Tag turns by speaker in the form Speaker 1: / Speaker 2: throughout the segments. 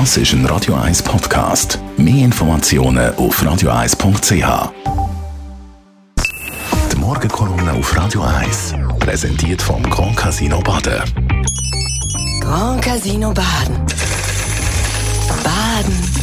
Speaker 1: Das ist ein Radio 1 Podcast. Mehr Informationen auf radio1.ch. Die Morgenkolumne auf Radio 1 präsentiert vom Grand Casino Baden.
Speaker 2: Grand Casino Baden. Baden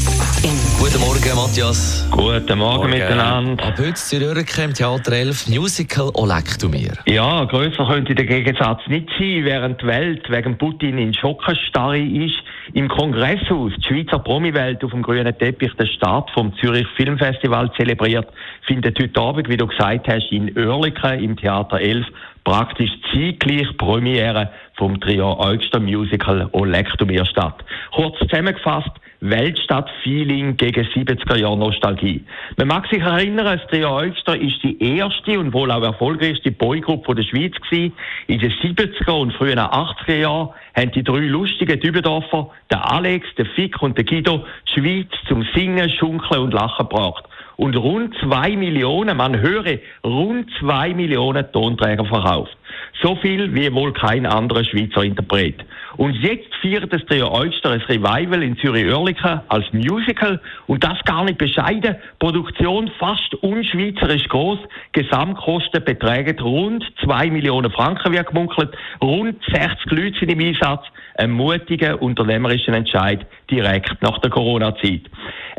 Speaker 3: Guten Morgen, Matthias.
Speaker 4: Guten Morgen, miteinander.
Speaker 3: Ab heute Zürcher im Theater 11 Musical «O leck du mir».
Speaker 4: Ja, grösser könnte der Gegensatz nicht sein, während die Welt wegen Putin in Schockenstarre ist. Im Kongresshaus die Schweizer Promi-Welt auf dem grünen Teppich den Start vom Zürich Filmfestival zelebriert, findet heute Abend, wie du gesagt hast, in Oerlikon im Theater 11 praktisch zeitgleich Premiere vom Trio Eugster Musical «O leck du mir» statt. Kurz zusammengefasst, Weltstadt-Feeling gegen 70er Jahre Nostalgie. Man mag sich erinnern, das Trio Eugster ist die erste und wohl auch erfolgreichste Boygroup der Schweiz gewesen. In den 70er und frühen 80er Jahren haben die drei lustigen Dübendorfer, der Alex, der Fick und der Guido, die Schweiz zum Singen, Schunkeln und Lachen gebracht und rund zwei Millionen, man höre, rund zwei Millionen Tonträger verkauft. So viel wie wohl kein anderer Schweizer Interpret. Und jetzt feiert das Trio Eugster ein Revival in Zürich-Oerlikon als Musical und das gar nicht bescheiden. Produktion fast unschweizerisch groß. Gesamtkosten betragen rund zwei Millionen Franken, wie gemunkelt. Rund 60 Leute sind im Einsatz. Ein mutiger unternehmerischer Entscheid direkt nach der Corona-Zeit.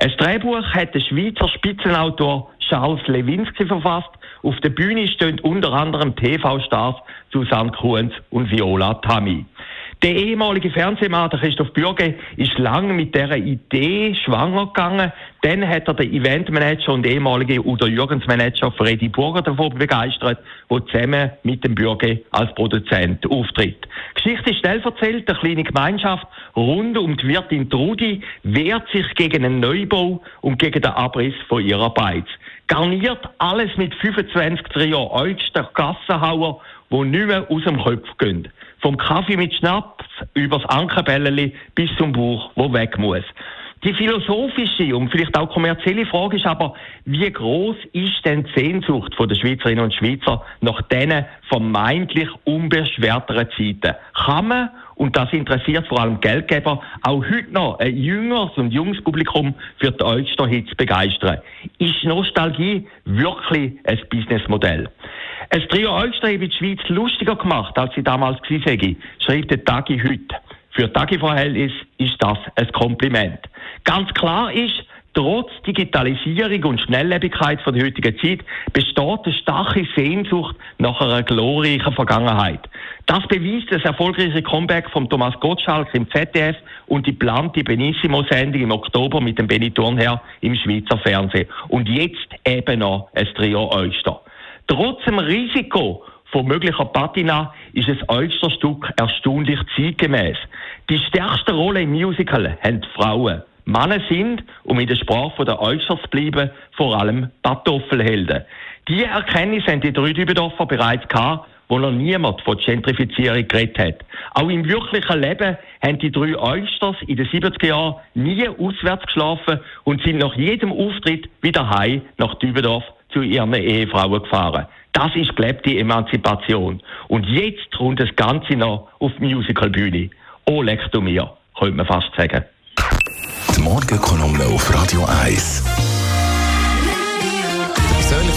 Speaker 4: Ein Drehbuch hat der Schweizer Spitzenautor Charles Lewinsky verfasst. Auf der Bühne stehen unter anderem TV-Stars Susanne Kuhns und Viola Tammy. Der ehemalige Fernsehmann, Christoph Bürge, ist lange mit dieser Idee schwanger gegangen. Dann hat er den Eventmanager und ehemalige Udo Jürgens Manager Freddy Burger davon begeistert, der zusammen mit dem Bürge als Produzent auftritt. Geschichte ist schnell erzählt. Eine kleine Gemeinschaft rund um die Wirtin Trudi wehrt sich gegen einen Neubau und gegen den Abriss von ihrer Beiz. Garniert alles mit 25 Trio Eugster Gassenhauer, die nicht mehr aus dem Kopf gehen. Vom Kaffee mit Schnaps übers Ankerbälleli bis zum Buch, wo weg muss. Die philosophische und vielleicht auch kommerzielle Frage ist aber, wie groß ist denn die Sehnsucht der Schweizerinnen und Schweizer nach diesen vermeintlich unbeschwerteren Zeiten? Kann man, und das interessiert vor allem Geldgeber, auch heute noch ein jüngeres und junges Publikum für die Oyster-Hits begeistern? Ist Nostalgie wirklich ein Businessmodell? Ein Trio Oyster habe die Schweiz lustiger gemacht, als sie damals war, schreibt der Tagi heute. Für Tagi-Verhältnis ist das ein Kompliment. Ganz klar ist, trotz Digitalisierung und Schnelllebigkeit von der heutigen Zeit besteht eine starke Sehnsucht nach einer glorreichen Vergangenheit. Das beweist das erfolgreiche Comeback von Thomas Gottschalk im ZDF und die geplante Benissimo-Sendung im Oktober mit dem Benny Thurnherr im Schweizer Fernsehen. Und jetzt eben noch ein Trio Oyster. Trotz dem Risiko von möglicher Patina ist das Oysterstück erstaunlich zeitgemäß. Die stärkste Rolle im Musical haben die Frauen. Männer sind, um in der Sprache der Äußers zu bleiben, vor allem Kartoffelhelden. Diese Erkenntnis haben die drei Dübendorfer bereits gehabt, wo noch niemand von Gentrifizierung geredet hat. Auch im wirklichen Leben haben die drei Eusters in den 70er Jahren nie auswärts geschlafen und sind nach jedem Auftritt wieder heim nach Dübendorf zu ihren Ehefrauen gefahren. Das ist gelebte Emanzipation. Und jetzt kommt das Ganze noch auf die Musicalbühne. Oh, leck du mir, könnte man fast sagen.
Speaker 1: Die Morgenkolumne auf Radio 1.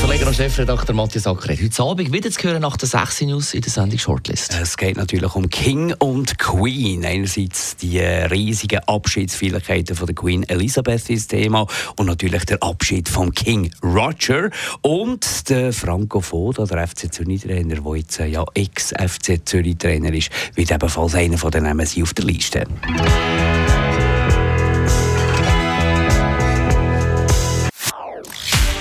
Speaker 3: Verleger und Chefredakteur Matthias Ackeret. Heute Abend wieder zu hören nach der 6 News in der Sendung Shortlist.
Speaker 5: Es geht natürlich um King und Queen. Einerseits die riesigen Abschiedsfeierlichkeiten von der Queen Elizabeth ist Thema und natürlich der Abschied vom King Roger und der Franco Foda, der FC Zürich-Trainer, der jetzt ja Ex-FC Zürich-Trainer ist, wird ebenfalls einer von den Namen auf der Liste.